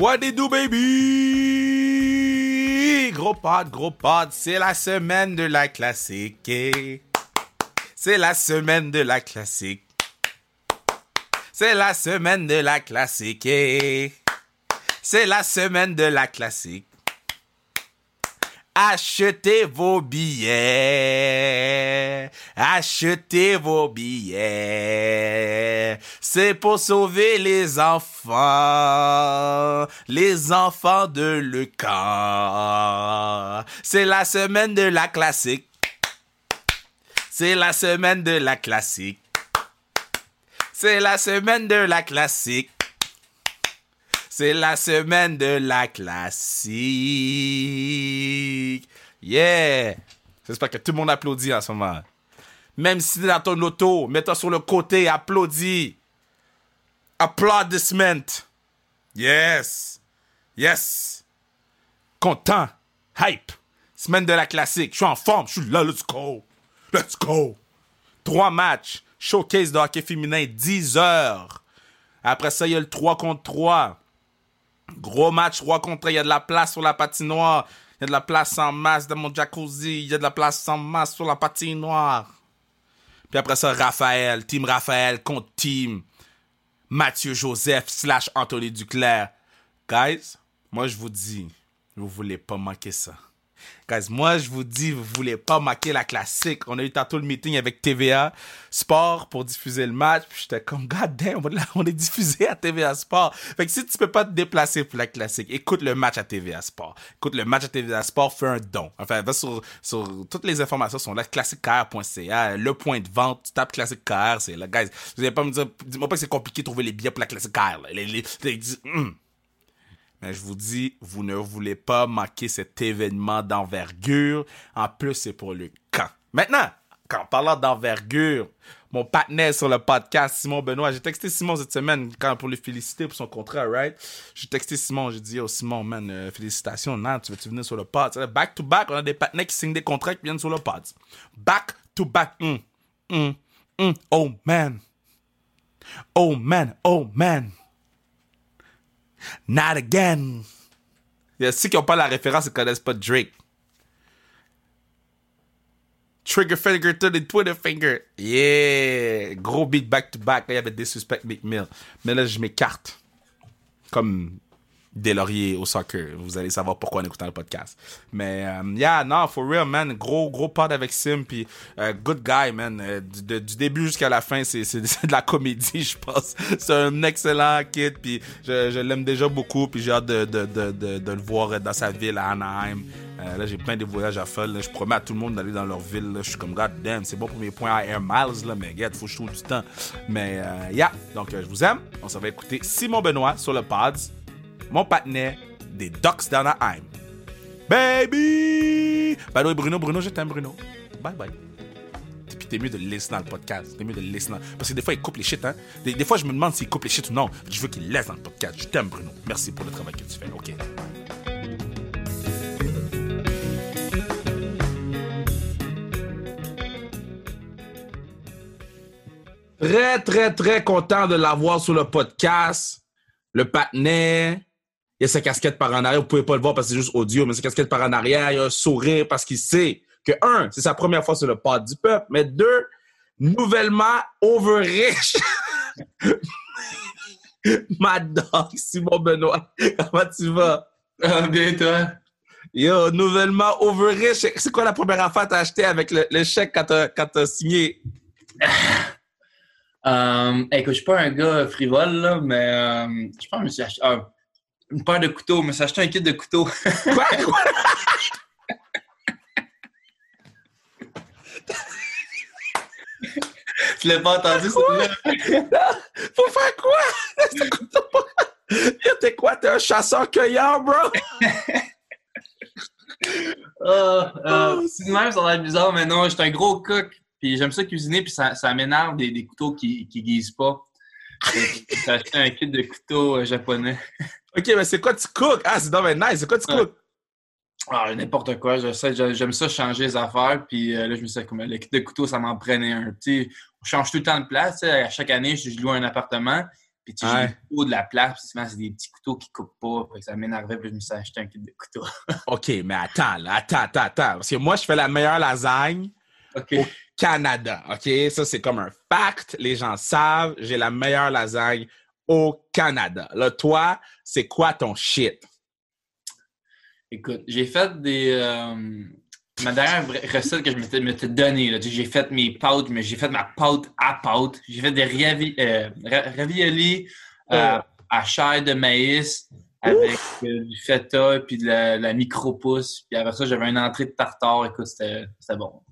What it do, baby? Gros pod, gros pod, c'est la semaine de la classique. C'est la semaine de la classique. C'est la semaine de la classique. C'est la semaine de la classique. Achetez vos billets. Achetez vos billets. C'est pour sauver les enfants. Les enfants de le camp. C'est la semaine de la classique. C'est la semaine de la classique. C'est la semaine de la classique. C'est la semaine de la classique. Yeah! J'espère que tout le monde applaudit en ce moment. Même si dans ton auto, mets-toi sur le côté, applaudis. Applaudissement. Yes! Yes! Content. Hype. Semaine de la classique. Je suis en forme. Je suis là. Let's go. Let's go. Trois matchs. Showcase de hockey féminin, 10 heures. Après ça, il y a le 3 contre 3. Gros match 3 contre 3. Il y a de la place sur la patinoire. Il y a de la place en masse dans mon jacuzzi. Il y a de la place en masse sur la patinoire. Puis après ça, Raphaël. Team Raphaël contre Team Mathieu Joseph slash Anthony Duclair. Guys, moi je vous dis, vous voulez pas manquer ça. Guys, moi, je vous dis, vous voulez pas manquer la classique. On a eu tantôt le meeting avec TVA Sport pour diffuser le match. Puis j'étais comme, god damn, on est diffusé à TVA Sport. Fait que si tu peux pas te déplacer pour la classique, écoute le match à TVA Sport. Écoute le match à TVA Sport, fais un don. Enfin, va sur, sur toutes les informations sont là, classiquecar.ca, le point de vente, tu tapes classique c'est là. Guys, vous allez pas me dire, dis-moi pas que c'est compliqué de trouver les billets pour la classique. Les, les, hmm. Mais je vous dis, vous ne voulez pas manquer cet événement d'envergure. En plus, c'est pour le camp. Maintenant, quand parlant d'envergure, mon partenaire sur le podcast, Simon Benoît, j'ai texté Simon cette semaine quand, pour le féliciter pour son contrat, right? J'ai texté Simon, j'ai dit, oh Simon, man, euh, félicitations, non, tu veux-tu venir sur le pod? Back to back, on a des partenaires qui signent des contrats qui viennent sur le pod. Back to back, mm, mm, mm. oh man. Oh man, oh man. Not again. Il y a ceux qui n'ont pas la référence et ne connaissent pas Drake. Trigger finger to the Twitter finger. Yeah. Gros beat back to back. Là, il y avait Disrespect McMill. Mais là, je m'écarte. Comme des lauriers au soccer. Vous allez savoir pourquoi en écoutant le podcast. Mais, um, yeah, non, for real, man. Gros, gros pod avec Sim. Puis, uh, good guy, man. Uh, du, début jusqu'à la fin, c'est, de la comédie, je pense. C'est un excellent kid. Puis, je, je l'aime déjà beaucoup. Puis, j'ai hâte de, de, de, de, le voir dans sa ville à Anaheim. Euh, là, j'ai plein de voyages à faire. Là. Je promets à tout le monde d'aller dans leur ville. Là. Je suis comme, god damn, c'est bon pour mes points à Air Miles, là, mais regarde, faut que je trouve du temps. Mais, euh, yeah. Donc, euh, je vous aime. On s'en va écouter Simon Benoît sur le Pods mon partenaire des Ducks d'Anaheim. Baby! By the Bruno, Bruno, je t'aime, Bruno. Bye bye. Puis t'es mieux de le laisser dans le podcast. T'es mieux de le laisser dans... Parce que des fois, il coupe les shit, hein. Des, des fois, je me demande s'il coupe les shit ou non. Je veux qu'il laisse dans le podcast. Je t'aime, Bruno. Merci pour le travail que tu fais. OK? Très, très, très content de l'avoir sur le podcast. Le partenaire, il y a sa casquette par en arrière. Vous pouvez pas le voir parce que c'est juste audio, mais sa casquette par en arrière, il a un sourire parce qu'il sait que, un, c'est sa première fois sur le pod du peuple, mais deux, nouvellement over rich. Mad Dog, Simon Benoît. Comment tu vas? Ah, bien, toi? Yo, nouvellement over rich. C'est quoi la première affaire que t'as acheté avec le, le chèque quand t'as, quand t'as signé? Um, écoute, je suis pas un gars frivole, là, mais um, je pense que je me suis acheté ah, une paire de couteaux, mais acheté un kit de couteaux. Quoi? Quoi? tu l'as pas entendu, ça? Faut faire quoi? T'es quoi? T'es un chasseur-cueilleur, bro? uh, uh, c'est même, ça a l'air bizarre, mais non, j'étais un gros cook. Puis j'aime ça cuisiner, puis ça, ça m'énerve des, des, couteaux qui ne guisent pas. J'ai acheté un kit de couteaux euh, japonais. OK, mais c'est quoi tu cook? Ah, c'est dommage nice. C'est quoi tu cook? Ah, n'importe quoi. J'aime ça changer les affaires. Puis euh, là, je me suis dit, comme le kit de couteaux, ça m'en prenait un. petit. on change tout le temps de place. À chaque année, je, loue un appartement. Puis tu Ouais. couteaux de la place, puis souvent, c'est des petits couteaux qui coupent pas. Fait que ça m'énervait, puis je me suis acheté un kit de couteaux. OK, mais attends, là, attends, attends, attends. Parce que moi, je fais la meilleure lasagne Au Canada. OK? Ça, c'est comme un fact. Les gens savent, j'ai la meilleure lasagne au Canada. Là, toi, c'est quoi ton shit? Écoute, j'ai fait des. euh, ma dernière recette que je m'étais donnée, j'ai fait mes pâtes, mais j'ai fait ma pâte à pâte. J'ai fait des ravi- euh, ra- raviolis euh, Oh. à chair de maïs avec du feta puis de la, la micro-pousse. Puis après ça, j'avais une entrée de tartare. Écoute, c'était bon.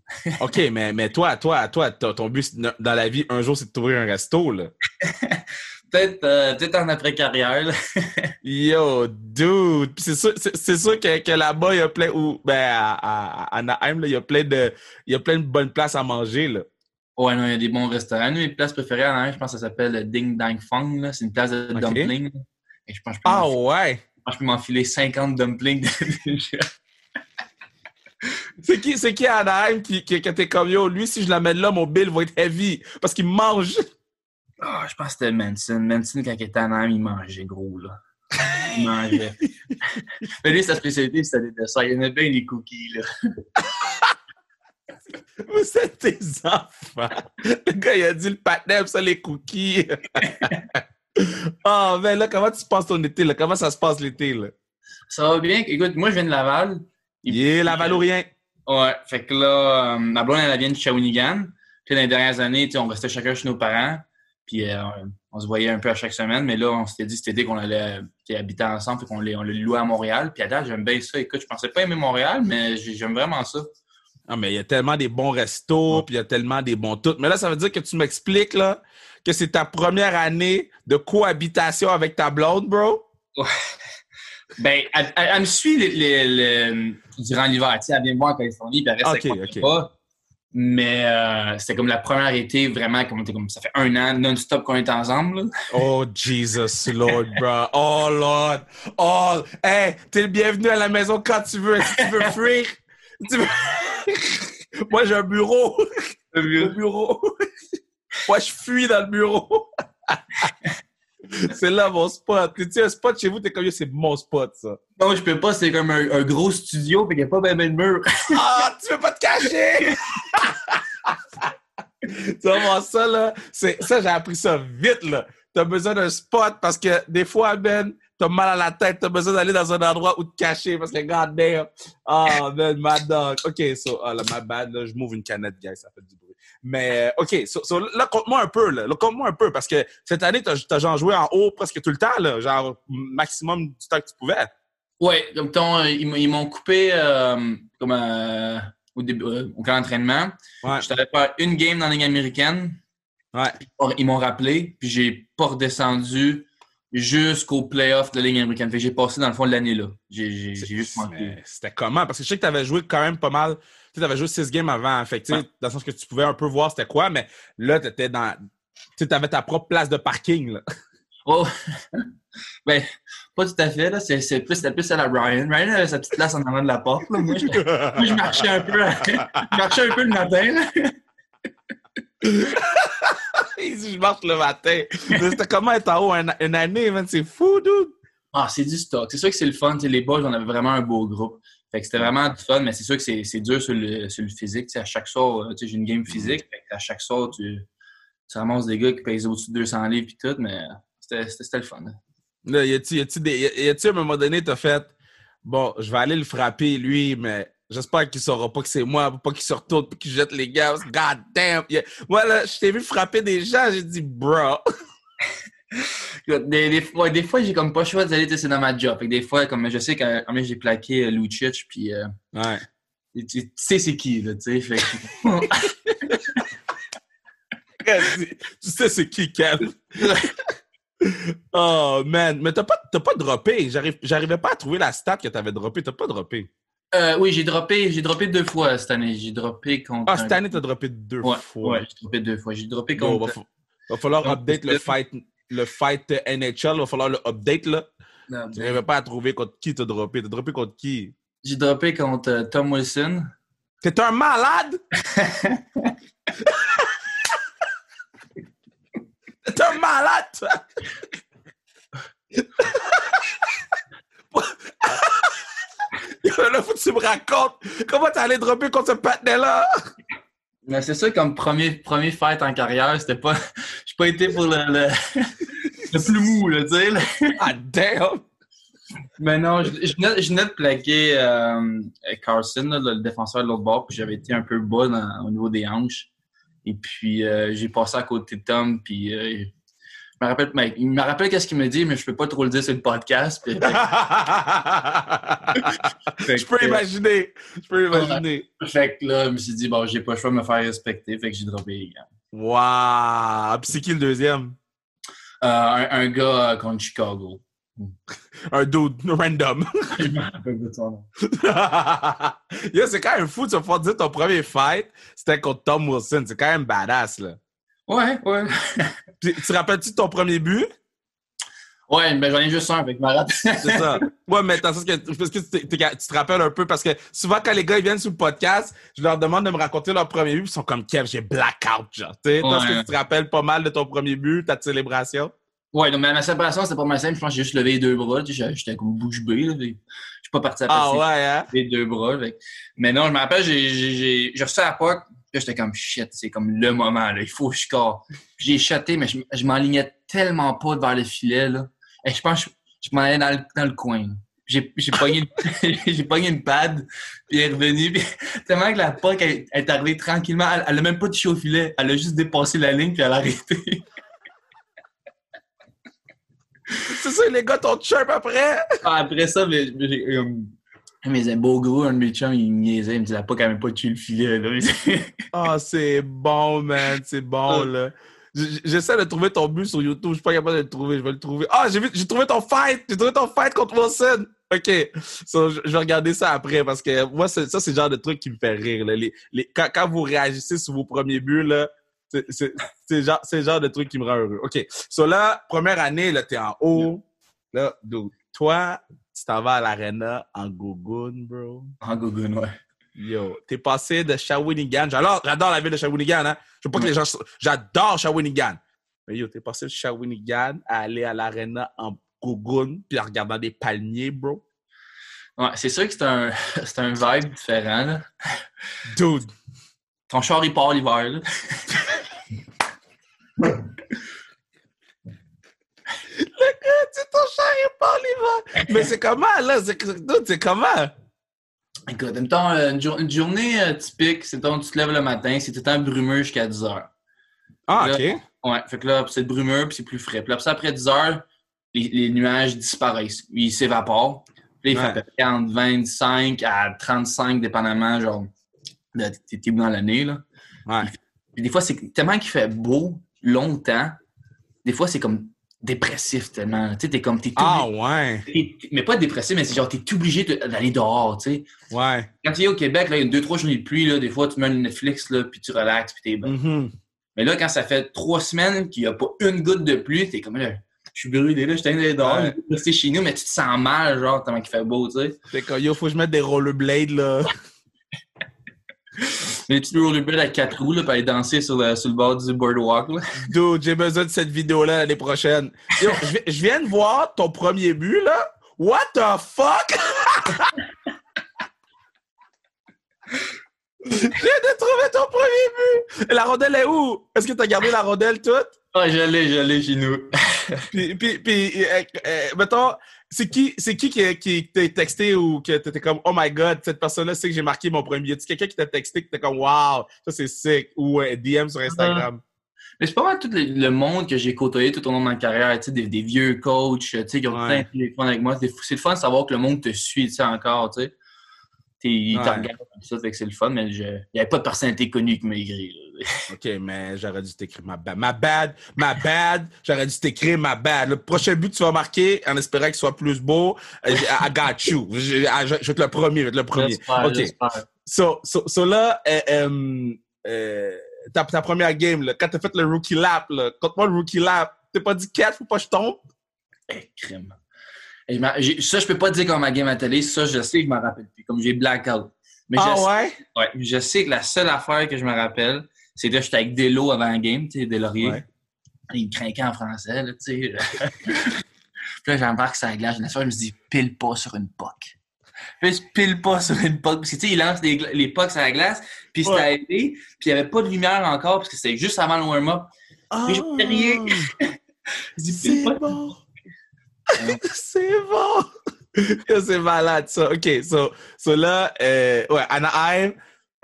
OK, mais, mais toi, toi, toi, ton but de- dans la vie, un jour, c'est de t'ouvrir un resto, là. Peut-être euh, peut-être en après-carrière. Yo, dude! C'est sûr, sûr que, que là-bas, il y a plein, ou, ben, à, il y a plein de, il y a plein de bonnes places à manger, là. Ouais, non, il y a des bons restaurants. Une de mes places préférées je pense que ça s'appelle Ding Dang Fong. là. C'est une place de dumplings. là. Et je pense que je peux Ah ouais! je pense que je peux m'enfiler 50 dumplings. déjà. C'est qui, c'est qui Anaheim qui, qui, qui était comme, yo, lui, si je l'amène là, mon bill va être heavy, parce qu'il mange. Ah, je pense que c'était Manson. Manson, quand il était en Inde, il mangeait gros, là. Il mangeait. Mais lui, sa spécialité, c'était des desserts. Il aimait bien les cookies, là. Vous êtes des enfants. Le gars, il a dit le patin, ça, les cookies. oh, mais là, comment tu passes ton été, là? Comment ça se passe l'été, là? Ça va bien. Écoute, moi, je viens de Laval. Et Yeah, la puis, ou rien. Ouais, fait que là, euh, ma blonde, elle vient de Shawinigan. Puis dans les dernières années, on restait chacun chez nos parents. Puis euh, on se voyait un peu à chaque semaine. Mais là, on s'était dit cet été qu'on allait sais, habiter ensemble. Fait qu'on l'a on l'a loué à Montréal. Puis à date, j'aime bien ça. Écoute, je pensais pas aimer Montréal, mais j'ai- j'aime vraiment ça. Ah, mais il y a tellement des bons restos, puis il y a tellement des bons tout. Mais là, ça veut dire que tu m'expliques, là, que c'est ta première année de cohabitation avec ta blonde, bro? Ben, elle, elle- elle me suit les- les- les- durant l'hiver. Elle vient me voir en Californie, puis elle reste Ok, avec moi ok. pas. Mais euh, c'était comme la première été, vraiment, comme, comme ça fait un an non-stop qu'on est ensemble. là. Oh, Jesus, Lord, bro. Oh, Lord. Oh, hey, t'es le bienvenu à la maison quand tu veux. Si tu veux fuir, tu veux- Moi, j'ai un bureau. Le bureau. Moi, je fuis dans le bureau. C'est là mon spot. Tu sais, un spot chez vous, t'es comme, c'est mon spot, ça. Non, je peux pas, c'est comme un, un gros studio, puis qu'il n'y a pas ben, ben de mur. Ah, tu veux pas te cacher? tu vas voir ça, là. Ça, j'ai appris ça vite, là. T'as besoin d'un spot parce que des fois, Ben, t'as mal à la tête, t'as besoin d'aller dans un endroit où te cacher parce que, god damn. Oh, man, mad dog. OK, so, ah, là, my bad, là, je m'ouvre une canette, guys, ça fait du. Mais, euh, OK, so, so, là, compte-moi un peu, là. Là, compte-moi un peu parce que cette année, t'as, t'as genre joué en haut presque tout le temps, là. Genre, maximum du temps que tu pouvais. Ouais, comme ton, euh, ils, m'ont- coupé euh, comme euh, au début, euh, au camp d'entraînement. Ouais. Je t'avais faire une game dans la Ligue américaine. Ouais. Ils m'ont rappelé, puis j'ai pas redescendu jusqu'au playoff de la Ligue américaine. Fait que j'ai passé dans le fond de l'année là. J'ai juste manqué. C'était comment? Parce que je sais que tu avais joué quand même pas mal. Tu avais joué six games avant. Fait que, Ouais. dans le sens que tu pouvais un peu voir c'était quoi, mais là, tu étais dans. Tu avais ta propre place de parking. Là. Oh! ben, pas tout à fait, là. C'est c'est plus, c'était plus à la Ryan. Ryan avait sa petite place en avant de la porte, là. Moi, je, moi, je marchais un peu, je marchais un peu le matin, là. Il dit, je marche le matin. C'était comment être en haut une, une année, man? C'est fou, dude. Ah, c'est du stock. C'est sûr que c'est le fun. Tu sais, les boys, on avait vraiment un beau groupe. Fait que c'était vraiment du fun, mais c'est sûr que c'est c'est dur sur le, sur le physique. Tu sais, à chaque soir, euh, sais, j'ai une game physique. Fait que à chaque soir, tu, tu ramasses des gars qui pèsent au-dessus de 200 livres et tout, mais c'était le fun. Là, y a-tu, y à un moment donné, t'as fait, bon, je vais aller le frapper, lui, mais j'espère qu'il saura pas que c'est moi, pas qu'il se retourne puis qu'il jette les gars. God damn! Moi, là, je t'ai vu frapper des gens, j'ai dit, bro. Des, des fois, des fois j'ai comme pas le choix d'aller, c'est dans ma job. Fait que des fois, comme je sais quand quand j'ai plaqué euh, Lucic, puis euh, Ouais. tu, sais c'est qui, là, tu sais. Fait que- tu sais c'est qui, Kev? oh, man. Mais t'as pas, pas droppé. J'arrivais pas à trouver la stat que t'avais droppé. T'as pas droppé. Euh, oui, j'ai droppé, j'ai droppé deux fois cette année. J'ai droppé contre. Ah, cette année, t'as droppé deux Ouais, fois. ouais, j'ai droppé deux fois. J'ai droppé contre. va, fa- va falloir update le fight, le fight NHL, il va falloir le update, là. Ah, tu ben. n'arrivais pas à trouver contre qui t'as droppé. T'as droppé contre qui? J'ai droppé contre euh, Tom Wilson. T'es un malade! T'es un malade, toi! là, tu me racontes comment t'es allé dropper contre ce patinet-là! Mais c'est ça, comme premier, premier fight en carrière, c'était pas. J'ai pas été pour le, le, le plus mou, là, tu sais. Ah, damn! Mais non, je, je venais, je venais de plaquer euh, Carson, là, le défenseur de l'autre bord, puis j'avais été un peu bas dans- au niveau des hanches. Et puis, euh, j'ai passé à côté de Tom, puis euh, je me rappelle, mais il me rappelle qu'est-ce qu'il me dit, mais je peux pas trop le dire sur le podcast. puis- Je peux imaginer. Je peux imaginer. Fait que là, je me suis dit, bon, j'ai pas le choix de me faire respecter, fait que j'ai droppé les gants. Wow! Puis c'est qui le deuxième? Euh, un, un gars euh, contre Chicago. Un dude random. je me rappelle de son nom. C'est quand même fou de se faire dire ton premier fight, c'était contre Tom Wilson. C'est quand même badass, là. Ouais, ouais. Puis, tu te rappelles-tu de ton premier but? Ouais, ben j'en ai juste un, me rappelle. C'est ça. Ouais, mais sens que, parce que tu, te rappelles un peu, parce que souvent, quand les gars ils viennent sur le podcast, je leur demande de me raconter leur premier but, puis ils sont comme Kev, j'ai blackout, genre. Tu sais, Est-ce que Ouais. tu te rappelles pas mal de ton premier but, ta célébration? Ouais, donc, mais ma séparation, c'était pas mal simple. Je pense que j'ai juste levé les deux bras. tu sais, J'étais comme bouche bée. Je suis pas parti à Ah passer ouais, hein? les deux bras. fait Mais non, je me rappelle, j'ai- reçu à la POC. Puis j'étais comme shit, c'est comme le moment. Là, il faut que je score. J'ai shoté, mais je, je m'enlignais tellement pas vers le filet. Là. Et je pense que je, je m'en allais dans le, dans le coin. là. J'ai pogné, une- j'ai pogné une pad, puis elle est revenue. Puis, tellement que la POC elle, elle est arrivée tranquillement. Elle, elle a même pas touché au filet. Elle a juste dépassé la ligne, puis elle a arrêté. C'est ça, les gars t'ont chirp après? Ah, Après ça, mais, mais j'ai, euh, mes beaux gros, un de mes chums, il me niaisait, il me disait, la pas quand même pas tué le filet. Ah, c'est bon, man. C'est bon, Ah. là. J'essaie de trouver ton but sur YouTube. Je suis pas capable de le trouver. Je vais le trouver. Ah, j'ai vu- j'ai trouvé ton fight. J'ai trouvé ton fight contre Wilson. OK. So, je, vais regarder ça après parce que moi, ça, c'est le genre de truc qui me fait rire. Là. Les, les, quand, quand vous réagissez sur vos premiers buts, là, c'est le genre, genre de truc qui me rend heureux. OK. So là, première année, là, t'es en haut. Là, dude, toi, tu t'en vas à l'arena en gogoon, bro. En gogoon, ouais. Yo, t'es passé de Shawinigan. J'adore, j'adore la ville de Shawinigan, hein. Je veux pas que les gens. J'adore Shawinigan. Mais yo, t'es passé de Shawinigan à aller à l'arena en Gogun puis en regardant des palmiers, bro. Ouais, c'est sûr que c'est un, c'est un vibe différent, là. Dude. Ton char, il part l'hiver, là. C'est ton char est pas l'hiver. Mais c'est comment, là? C'est, comment? Écoute, mettons, euh, une, jour- une journée euh, typique, c'est ton, tu te lèves le matin, c'est tout le temps brumeux jusqu'à 10 heures. Ah, Là, OK. Ouais, fait que là, c'est brumeux, puis c'est plus frais. Puis là, après ça, après 10 heures, les, les nuages disparaissent. Ils s'évaporent. Puis là, il Ouais. fait à peu près entre 25 à 35, dépendamment, genre, de tes types dans l'année, là. Ouais. Puis des fois, c'est tellement qu'il fait beau longtemps, des fois, c'est comme dépressif tellement. Tu sais, t'es comme, t'es Ah, ouais. t'es- mais pas dépressif, mais c'est genre, t'es obligé de- d'aller dehors, tu sais. Ouais. Quand tu es au Québec, là, il y a deux, trois journées de pluie, là, des fois, tu mets le Netflix, là, puis tu relaxes, puis t'es bien. Mhm. Mais là, quand ça fait trois semaines qu'il n'y a pas une goutte de pluie, t'es comme là, je suis brûlé, là, je suis d'aller dehors, Ouais. je rester chez nous, mais tu te sens mal, genre, tellement qu'il fait beau, tu sais. Fait que, yo, faut que je mette des rollerblades, là. Les petits rollerblades à quatre roues, là, pour aller danser sur le, sur le bord du boardwalk, là. Dude, j'ai besoin de cette vidéo-là l'année prochaine. Yo, je vi- je viens de voir ton premier but, là. What the fuck? Je viens de trouver ton premier but! La rondelle est où? Est-ce que t'as gardé la rondelle toute? Ah, je l'ai, je l'ai chez nous. Puis, puis, puis euh, euh, mettons, c'est qui, c'est qui qui, qui t'a texté ou que t'étais comme, oh my god, cette personne-là sait que j'ai marqué mon premier. C'est quelqu'un qui t'a texté que t'es comme, wow, ça c'est sick. Ou un DM sur Instagram? Mais c'est pas mal tout le, monde que j'ai côtoyé tout au long de ma carrière, des, des vieux coachs, tu sais, qui ont plein de téléphone avec moi. C'est c'est le fun de savoir que le monde te suit, tu sais, encore, tu sais. Ils te Ouais. regardent comme ça, fait que c'est le fun, mais je- il n'y avait pas de personnalité connue qui m'a écrit. là. OK, mais j'aurais dû t'écrire ma bad. Ma bad, ma bad. J'aurais dû t'écrire ma bad. Le prochain but que tu vas marquer, en espérant qu'il soit plus beau, euh, I got you. Je, je- je vais être le premier, je vais être le premier. OK. So, so, so là, euh, euh, euh, ta, ta première game, là, quand t'as fait le rookie lap, là, contre moi le rookie lap, t'as pas dit 4, faut pas que je tombe? Eh, crime. J'ai- ça, je peux pas dire comme ma game à télé. Ça, je sais que je m'en rappelle plus. Comme j'ai blackout. Mais Ah je, sais- ouais? ouais, mais je sais que la seule affaire que je me rappelle, c'est que j'étais avec Delo avant la game, tu sais, Delaurier. Ouais. Il craquait en français, là, tu sais. Puis là, j'embarque sur la glace. Je me dis, pile pas sur une POC. Puis je pile pas sur une puck. Parce que, tu sais, il lance gla- les pucks à la glace, puis c'était Ouais. été, puis il n'y avait pas de lumière encore, parce que c'était juste avant le warm-up. Mais je fais rien. Je dis, pile C'est pas. bon. c'est bon. C'est malade, ça. OK, so, so là, euh, ouais, Anaheim,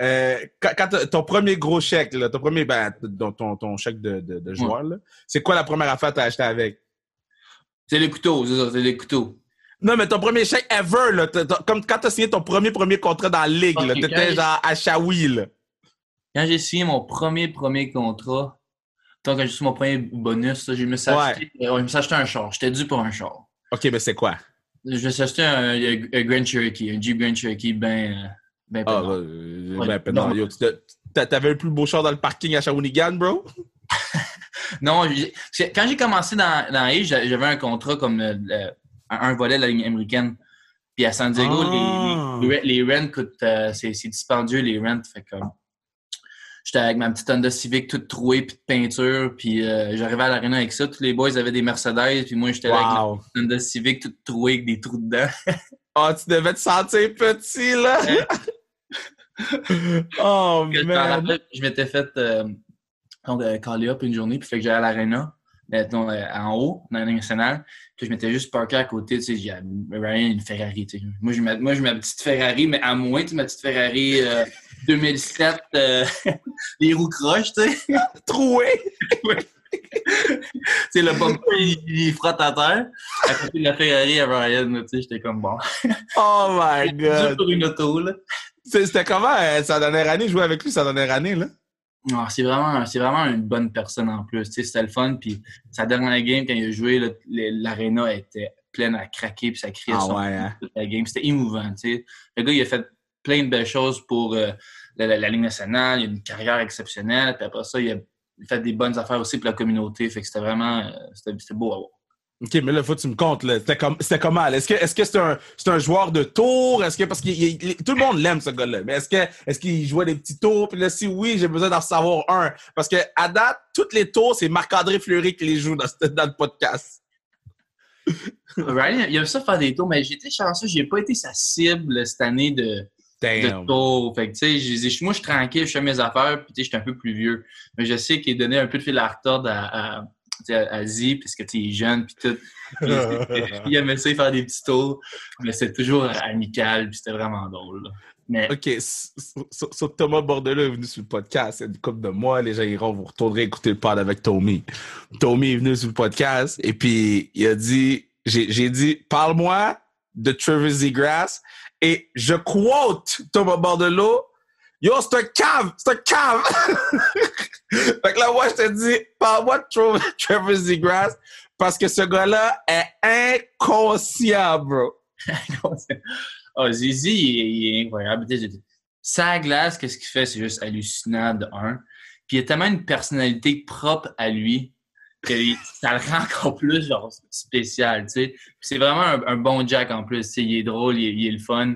euh, quand, ton premier gros chèque, là, ton premier, ben, ton, ton, ton chèque de, de, de joueur, c'est quoi la première affaire que t'as acheté avec? C'est les couteaux, c'est ça, c'est les couteaux. Non, mais ton premier chèque ever, là, comme quand t'as signé ton premier premier contrat dans la ligue, là, Ok, t'étais quand genre à Shawi, là. Quand j'ai signé mon premier, premier contrat, tant que j'ai signé mon premier bonus, là, je me suis acheté, euh, je me suis acheté un char. J'étais dû pour un char. OK, mais c'est quoi? Je me suis acheté un, un- un Grand Cherokee, un Jeep Grand Cherokee ben, ben Ah, pédant. euh, ben, non. Yo, T'avais le plus beau char dans le parking à Shawinigan, bro? Non, quand j'ai commencé dans, dans j'avais un contrat comme euh, le- un volet de la ligne américaine. Puis à San Diego, Ah. les, les, les rents coûtent, euh, c'est dispendieux, les rents. Fait que, euh, j'étais avec ma petite Honda Civic toute trouée, puis de peinture, puis euh, j'arrivais à l'aréna avec ça. Tous les boys avaient des Mercedes, puis moi, j'étais là avec ma petite Honda Civic toute trouée avec des trous dedans. Oh, tu devais te sentir petit, là! oh, Que je man! rappelle, je m'étais fait euh, donc, euh, up une journée, puis fait que j'allais à l'aréna, euh, euh, en haut, dans nationale, puis je m'étais juste parké à côté, tu sais, j'ai Ryan une Ferrari, tu sais. Moi, j'ai ma, moi, j'ai ma petite Ferrari, mais à moins, tu sais, ma petite Ferrari euh, 2007, euh, les roues croches, tu sais. Troué! Sais, le bumper, il, il frotte à terre. À côté de la Ferrari à Ryan, tu sais, j'étais comme bon. Oh my god! pour une auto, là. C'était comment euh, sa dernière année, jouer avec lui sa dernière année, là? Ah, c'est vraiment, c'est vraiment une bonne personne en plus. Tu sais, c'était le fun. Puis sa dernière game, quand il a joué, l'aréna était pleine à craquer, puis ça criait Ah son ouais, hein? toute la game. C'était émouvant. Tu sais. Le gars, il a fait plein de belles choses pour euh, la, la- la Ligue nationale. Il a une carrière exceptionnelle. Puis après ça, il a fait des bonnes affaires aussi pour la communauté. Fait que c'était vraiment euh, c'était, beau à voir. OK, mais là, faut que tu me comptes. C'était comme, comment? Est-ce que, c'est un, c'est un joueur de tour? Est-ce que, parce que tout le monde l'aime, ce gars-là. Mais est-ce que, est-ce qu'il jouait des petits tours? Puis là, si oui, j'ai besoin d'en savoir un. Parce que, à date, toutes les tours, c'est Marc-André Fleury qui les joue dans, ce- dans le podcast. Ryan, il aime ça faire des tours, mais j'ai été chanceux. J'ai pas été sa cible cette année de, de tour. Fait que, moi, je suis tranquille, je fais mes affaires, puis, tu sais, je suis un peu plus vieux. Mais je sais qu'il donnait un peu de fil à retordre à, Z, parce que, tu est jeune, puis tout. Il aimait ça, faire des petits tours. Mais c'était toujours amical, puis c'était vraiment drôle. là. Mais, OK, s- s- s- so Thomas Bordelot est venu sur le podcast. Il y a une couple de mois, les gens iront, vous retournerez écouter le pod avec Tommy. Tommy est venu sur le podcast et puis il a dit, j'ai dit, parle-moi de Trevor Zegras et je quote Thomas Bordelot, Yo, c'est un cave! C'est un cave! fait que là, moi, je te dis, parle-moi de Trevor, Zegras parce que ce gars-là est inconscient, bro. oh, Zizi, il, est- incroyable. Sa glace, qu'est-ce qu'il fait? C'est juste hallucinant, de un. Puis il a tellement une personnalité propre à lui que ça le rend encore plus genre, spécial, tu sais. C'est vraiment un, un bon Jack en plus, tu. Il est drôle, il est, il est le fun.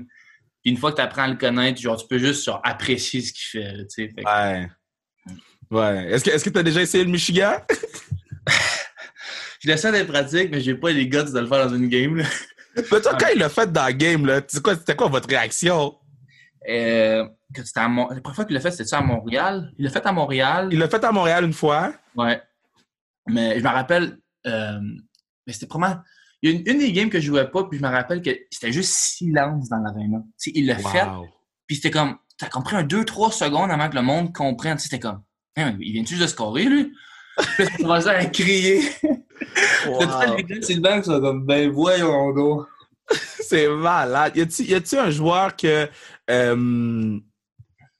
Puis une fois que tu apprends à le connaître, genre, tu peux juste genre, apprécier ce qu'il fait, tu sais. Fait que- Ouais. Ouais. Est-ce que que t'as déjà essayé le Michigan? Je l'essaie d'être pratique, mais j'ai pas les guts de le faire dans une game, là. Mais toi, quand il l'a fait dans le game, là, tu quoi, c'était quoi votre réaction? Euh, que à Mon- La première fois qu'il l'a fait, c'était à Montréal? Il l'a fait à Montréal. Il l'a fait à Montréal une fois. Ouais. Mais je me rappelle, euh, mais c'était probablement. Il y a une, une des games que je jouais pas, puis je me rappelle que c'était juste silence dans sais, il l'a fait, puis c'était comme. T'as compris un 2-3 secondes avant que le monde comprenne. C'était comme. Hein, il vient juste de scorer, lui? Puis ça commençait à crier. Wow. Gars, Sylvain, sont comme, ben voyons donc. C'est malade. Y a-tu un joueur que euh,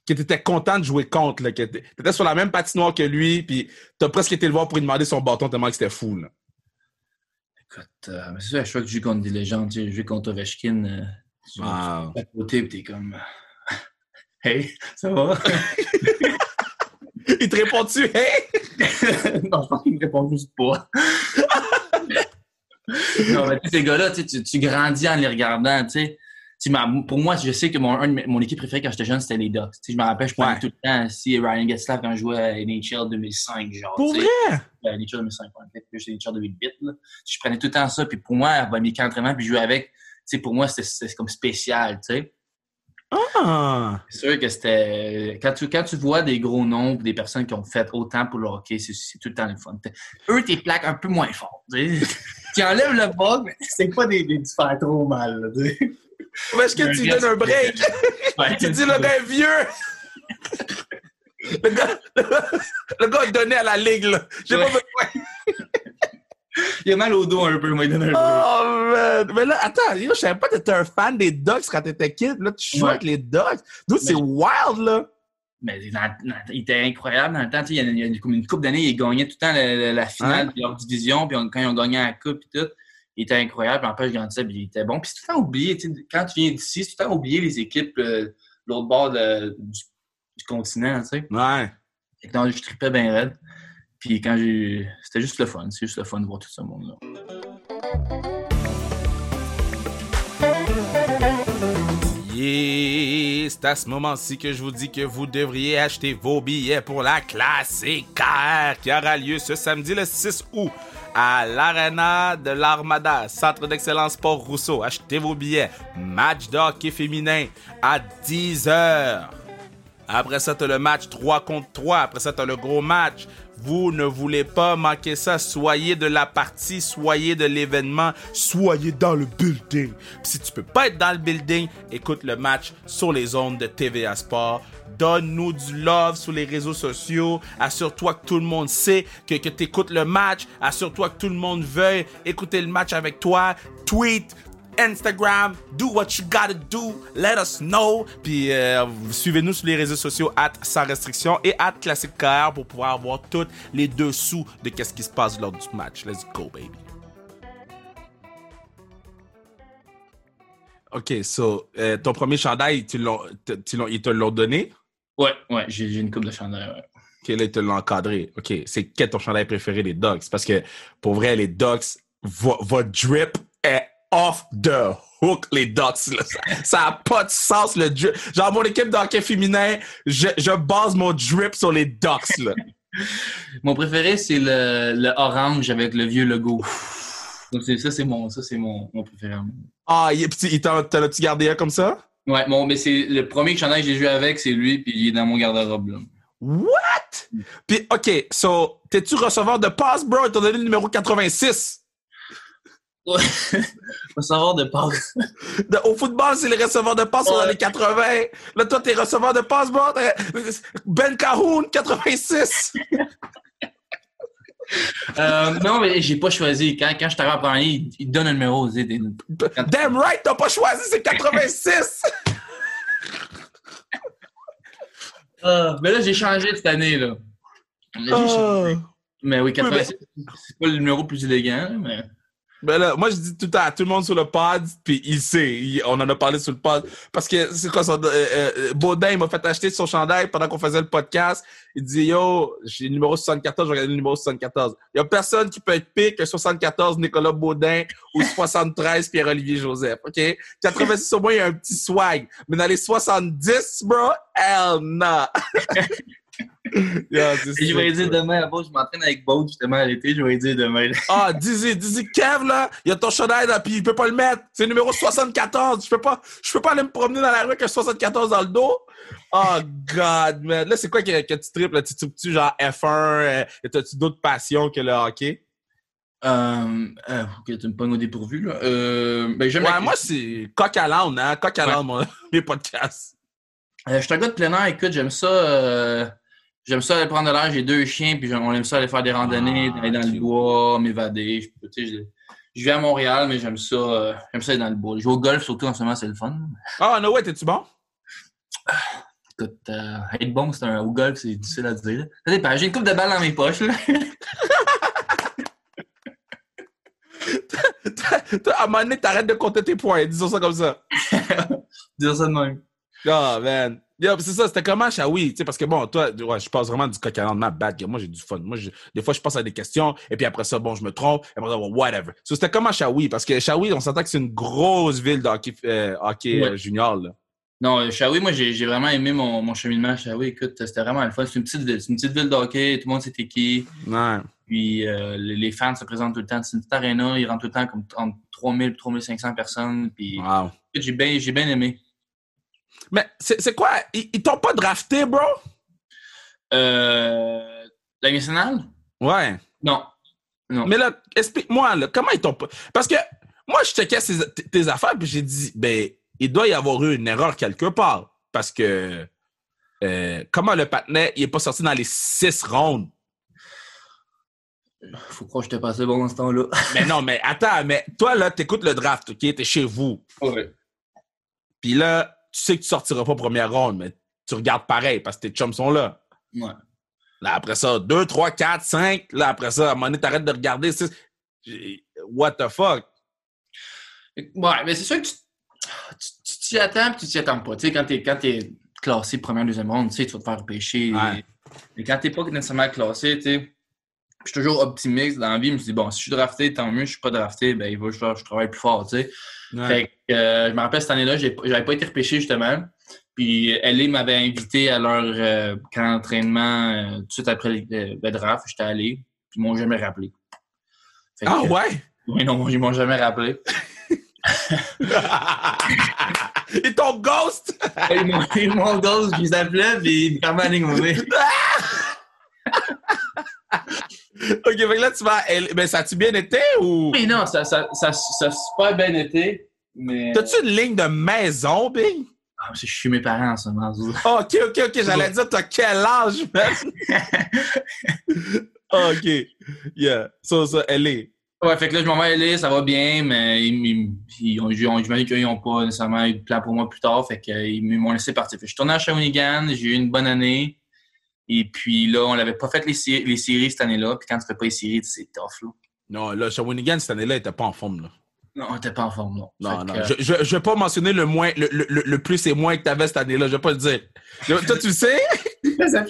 que t'étais content de jouer contre, là, que t'é- t'étais sur la même patinoire que lui, puis t'as presque été le voir pour lui demander son bâton tellement que c'était fou, là. Écoute, euh, mais c'est ça, je crois que je joue contre des légendes. Tu je joue contre Ovechkin. Euh, tu Wow. à côté, puis t'es comme. Hey, ça va? Il te répond-tu, hey? non, je pense qu'il me répond juste pas. non, mais tu ces gars-là, tu, tu, tu grandis en les regardant, tu sais. Ma- Pour moi, je sais que mon, un mon équipe préférée quand j'étais jeune, c'était les Ducks. Je me rappelle, je prenais Ouais. tout le temps si Ryan Getzlaff quand je jouais à NHL 2005, genre. Pour vrai? Euh, NHL 2005, ouais, peut-être plus NHL 2008, là. Je prenais tout le temps ça, puis pour moi, ben, mes camps d'entraînement, puis je jouais avec, pour moi, c'était comme spécial, sais. Ah! C'est sûr que c'était. Quand tu, quand tu vois des gros noms, des personnes qui ont fait autant pour le hockey, c'est tout le temps le fun. Eux, t'es plaques un peu moins fort. Tu enlèves le bug, mais c'est pas des, des, faire trop mal. Là, Mais est-ce que tu lui donnes un break? Tu dis le gars est vieux! le, gars, le gars est donné à la ligue, là. J'ai pas Ouais. besoin. Il a mal au dos un peu, moi, il donne un break. Oh, man. Mais là, attends, yo, je savais pas que t'étais un fan des Ducks quand t'étais kid. Là, tu joues Ouais. avec les Ducks. D'où c'est wild, là. Mais dans- dans- il était incroyable dans le temps. Il y a, il y a comme une couple d'années, il gagnait tout le temps la, finale de leur division. Puis on- quand ils ont gagné la coupe et tout, il était incroyable. En plus, je grandissais, puis il était bon. Puis c'est tout le temps oublié. tu sais, Quand tu viens d'ici, c'est tout le temps oublié les équipes euh, de l'autre bord de- du, du continent. Tu sais. Ouais. Que non, je tripais bien raide. Puis quand j'ai. C'était juste le fun. C'est juste le fun de voir tout ce monde-là. Yeah, c'est à ce moment-ci que je vous dis que vous devriez acheter vos billets pour la Classique Car qui aura lieu ce samedi le 6 août à l'Arena de l'Armada, Centre d'excellence Port Rousseau. Achetez vos billets. Match de hockey féminin à 10 heures. Après ça, t'as le match 3 contre 3. Après ça, t'as le gros match. Vous ne voulez pas manquer ça. Soyez de la partie, soyez de l'événement, soyez dans le building. Si tu peux pas être dans le building, écoute le match sur les ondes de TVA Sport. Donne-nous du love sur les réseaux sociaux. Assure-toi que tout le monde sait que, que tu écoutes le match. Assure-toi que tout le monde veuille écouter le match avec toi. Tweet, Instagram, do what you gotta do, let us know. Puis euh, suivez-nous sur les réseaux sociaux at sans restriction et at classique KR pour pouvoir avoir tous les dessous de qu'est-ce qui se passe lors du match. Let's go, baby. Ok, so, euh, ton premier chandail, tu ils te l'ont donné? Ouais, ouais, j'ai une coupe de chandail. ouais. Ok, là, ils te l'ont encadré. Ok, c'est quel ton chandail préféré des Ducks? Parce que, pour vrai, les vo- votre drip est off the hook, les Ducks. là. Ça n'a pas de sens, le drip. Genre, mon équipe de hockey féminin, je, je base mon drip sur les Ducks, là. Mon préféré, c'est le, le orange avec le vieux logo. Donc, ça, c'est mon, ça, c'est mon, mon préféré. Ah, t'en as-tu gardé un comme ça? Ouais, bon, mais c'est le premier chandail que j'ai joué avec, c'est lui, puis il est dans mon garde-robe. What? Puis, OK, so, t'es-tu receveur de passe, bro? T'ont donné le numéro 86. Savoir de passe. Au football, c'est les receveurs de passe dans Ouais. les 80. Là, toi, t'es receveur de passe. T'es- Ben Cahoon, 86. Euh, non, mais j'ai pas choisi. Quand, quand je suis arrivé en première il, donne un numéro. sais, des- Damn right, t'as pas choisi, c'est 86. Ah, mais là, j'ai changé cette année. Là. Changé. Oh. Mais oui, 86, c'est pas le numéro le plus élégant, mais. Ben là, moi, je dis tout le temps à tout le monde sur le pod, puis il sait. Il- on en a parlé sur le pod. Parce que c'est quoi son. euh, euh, Baudin, il m'a fait acheter son chandail pendant qu'on faisait le podcast. Il dit Yo, j'ai le numéro 74, je vais regarder le numéro 74. Il y a personne qui peut être pire que 74 Nicolas Baudin ou 73 Pierre-Olivier Joseph. OK? 86 au moins, il y a un petit swag. Mais dans les 70, bro, hell no! Yeah, Je vais dire demain, là-bas, je m'entraîne avec Baud justement à l'été, je vais dire demain. Ah, dis-y, dis-y, Kev, là, il y a ton chandail, là, puis il peut pas le mettre. C'est le numéro 74. Je peux pas, je peux pas aller me promener dans la rue avec un 74 dans le dos. Oh, God, man. Là, c'est quoi que, que tu tripes, là? Tu tripes-tu genre F1? Euh, T'as-tu d'autres passions que le hockey? Euh, euh, ok, tu me pognes au dépourvu, là. Euh, ben, j'aime Ouais, la- moi, c'est coq à l'âne, hein? Coq à l'âne, mon- mes podcasts. Euh, je suis un gars de plein air, écoute, j'aime ça. J'aime ça aller prendre de l'air, j'ai deux chiens, puis on aime ça aller faire des randonnées, Ah, aller dans le bois, m'évader. Je, je, je vis à Montréal, mais j'aime ça, euh, j'aime ça aller dans le bois. Jouer au golf, surtout en ce moment, c'est le fun. Ah, no way, t'es-tu bon? Écoute, euh, être bon, c'est un au golf, c'est difficile à dire. Ça dépend, j'ai une coupe de balles dans mes poches, là. à un moment donné, t'arrêtes de compter tes points. Disons ça comme ça. Dire ça de même. Ah, man. Yeah, c'est ça, c'était comment, Shawi? Tu sais, parce que bon, toi, ouais, je passe vraiment du coq à l'âne, ma bad, Moi, j'ai du fun. Moi, je- des fois, je passe à des questions, et puis après ça, bon, je me trompe, et après ça, bon, whatever. So, c'était comment, Shawi? Parce que Shawi, on s'entend que c'est une grosse ville de hockey, euh, hockey Ouais. euh, junior, là. Non, euh, Shawi, moi, j'ai vraiment aimé mon, mon cheminement à Shawi. Écoute, c'était vraiment le fun. C'est une petite ville. C'est une petite ville de hockey. Tout le monde sait qui. Ouais. Puis euh, les fans se présentent tout le temps. C'est une petite arena, ils rentrent tout le temps comme entre 3000 et 3500 personnes. Puis Wow. j'ai bien j'ai bien aimé. Mais c'est c'est quoi? Ils, ils t'ont pas drafté, bro? Euh, la nationale? Ouais. Non. Non. Mais là, explique-moi, là, comment ils t'ont pas. Parce que moi, je checkais ces- tes affaires, puis j'ai dit, ben, il doit y avoir eu une erreur quelque part. Parce que. euh, comment le patinet, il est pas sorti dans les six rondes? Faut croire que j'étais pas assez bon dans ce temps-là. mais non, mais attends, mais toi, là, t'écoutes le draft, OK? T'es chez vous. Ouais. Puis là, tu sais que tu sortiras pas première ronde, mais tu regardes pareil parce que tes chums sont là. Ouais. Là, après ça, 2, 3, 4, 5. Là, après ça, à un moment donné, t'arrêtes de regarder. six. What the fuck? Ouais, mais c'est sûr que tu t'y attends puis tu t'y attends pas. Tu sais, quand t'es, quand t'es classé première, deuxième ronde, tu sais, tu vas te faire pêcher. Ouais. Mais quand t'es pas nécessairement classé, tu sais, je suis toujours optimiste dans la vie. Je me dis, bon, si je suis drafté, tant mieux. Si je suis pas drafté, ben, il va, je, je travaille plus fort, tu sais. Fait que, euh, je me rappelle cette année-là, j'avais pas été repêché justement. Puis LA m'avait invité à leur euh, camp d'entraînement euh, tout de suite après le, le draft. J'étais allé, puis ils m'ont jamais rappelé. Fait Ah que- ouais? Oui, non, ils m'ont jamais rappelé. Et ton ghost? Ils m'ont ils ghost, je les appelais, puis ils me fermaient la ligne mauvaise. Ok, fait que là, tu vas. L- Ben, ça a-tu bien été ou? Oui, non, ça, ça, ça, ça a super bien été, mais... T'as-tu une ligne de maison, Bing? Ah, je suis mes parents en ce moment. Ok, ok, ok, j'allais dire, t'as quel âge, man? Ok. Yeah. Ça, ça, elle est. Ouais, fait que là, je m'en vais aller, ça va bien, mais ils, ont- j'imagine qu'ils n'ont pas nécessairement eu de plan pour moi plus tard, fait qu'ils m'ont laissé partir. Fait que je suis tourné à Shawinigan, j'ai eu une bonne année, et puis là, on n'avait pas fait les, sé- les séries cette année-là, puis quand tu fais pas les séries, c'est tough, là. Non, là, Shawinigan, cette année-là, il était pas en forme, là. Non, on était pas en forme, non. Non, Fait non. que, Je, je, je vais pas mentionner le moins, le, le, le- plus et moins que t'avais cette année-là. Je vais pas le dire. Toi, tu le sais? Ça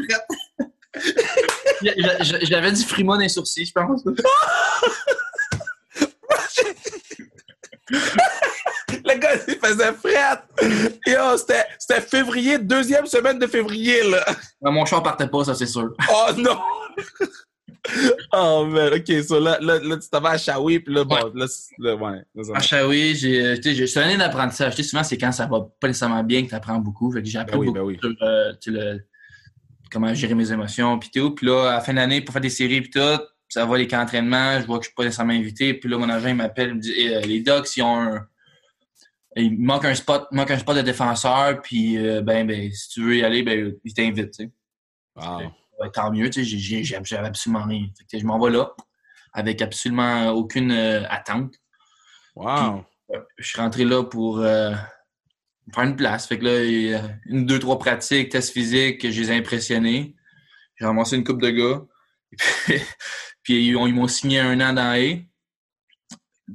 J'avais du frima dans les sourcils, je pense. Le gars, il faisait fret. C'était, c'était février, deuxième semaine de février, là. Mon char partait pas, ça, c'est sûr. Oh non! oh man, ok, so là, là, là tu t'avais à Shawi, puis là, bon, Ouais. là, c'est- là, ouais. là, À. Shawi, j'ai, tu sais, j'ai- c'est une année d'apprentissage. Tu sais, souvent, c'est quand ça va pas nécessairement bien que tu apprends beaucoup. Fait que j'ai appris Ben oui, beaucoup ben oui. sur euh, le- comment gérer mes émotions, puis tout. Puis là, à la fin de l'année, pour faire des séries, puis tout, ça va les camps d'entraînement. Je vois que je suis pas nécessairement invité. Puis là, mon agent, il m'appelle, il me dit Eh, euh, les Ducks, ils ont un. Il manque un spot, manque un spot de défenseur, puis euh, ben, ben, si tu veux y aller, ben, ils t'invitent, tu sais. Wow. Ouais, tant mieux, tu sais, j'avais absolument rien. Fait que je m'en vais là, avec absolument aucune euh, attente. Wow. Je suis rentré là pour faire une place. Fait que là, une, deux, trois pratiques, tests physiques, je les ai impressionnés. J'ai ramassé une coupe de gars. Puis, puis ils ont- ils m'ont signé un an dans A.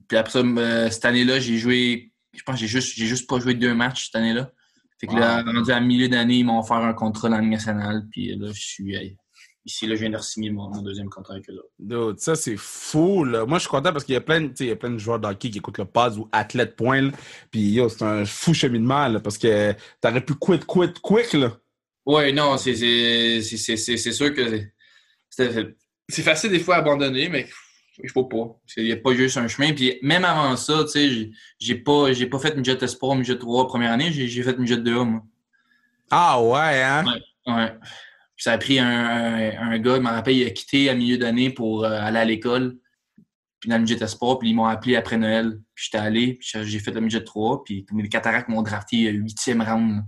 Puis après ça, euh, cette année-là, j'ai joué. Je pense que j'ai juste, j'ai juste pas joué deux matchs cette année-là. Fait que là, rendu à milieu d'année, ils m'ont offert un contrat dans la Ligue nationale. Puis là, je suis euh, ici, là, je viens de signer mon, mon deuxième contrat avec eux. autres. Dude, ça, c'est fou, là. Moi, je suis content parce qu'il y a plein, il y a plein de joueurs d'hockey qui écoutent le Paz ou Athlète Point, là. Puis, yo, c'est un fou cheminement, là, parce que t'aurais pu quit, quit, quick, là. Ouais, non, c'est c'est- c'est- c'est- c'est- c'est sûr que c'est c'est facile des fois à abandonner, mais je peux pas. Il n'y a pas juste un chemin. Puis même avant ça, tu sais, j'ai- pas, j'ai pas fait midget espoir, midget 3 première année, j'ai fait midget 2A, moi. Ah, ouais, hein? Ouais. Puis ça a pris un, un, un gars, je me rappelle, il a quitté à milieu d'année pour euh, aller à l'école. Puis dans le midget espoir, puis ils m'ont appelé après Noël. Puis j'étais allé, puis j'ai fait le midget 3, puis les cataractes m'ont drafté euh, huitième round.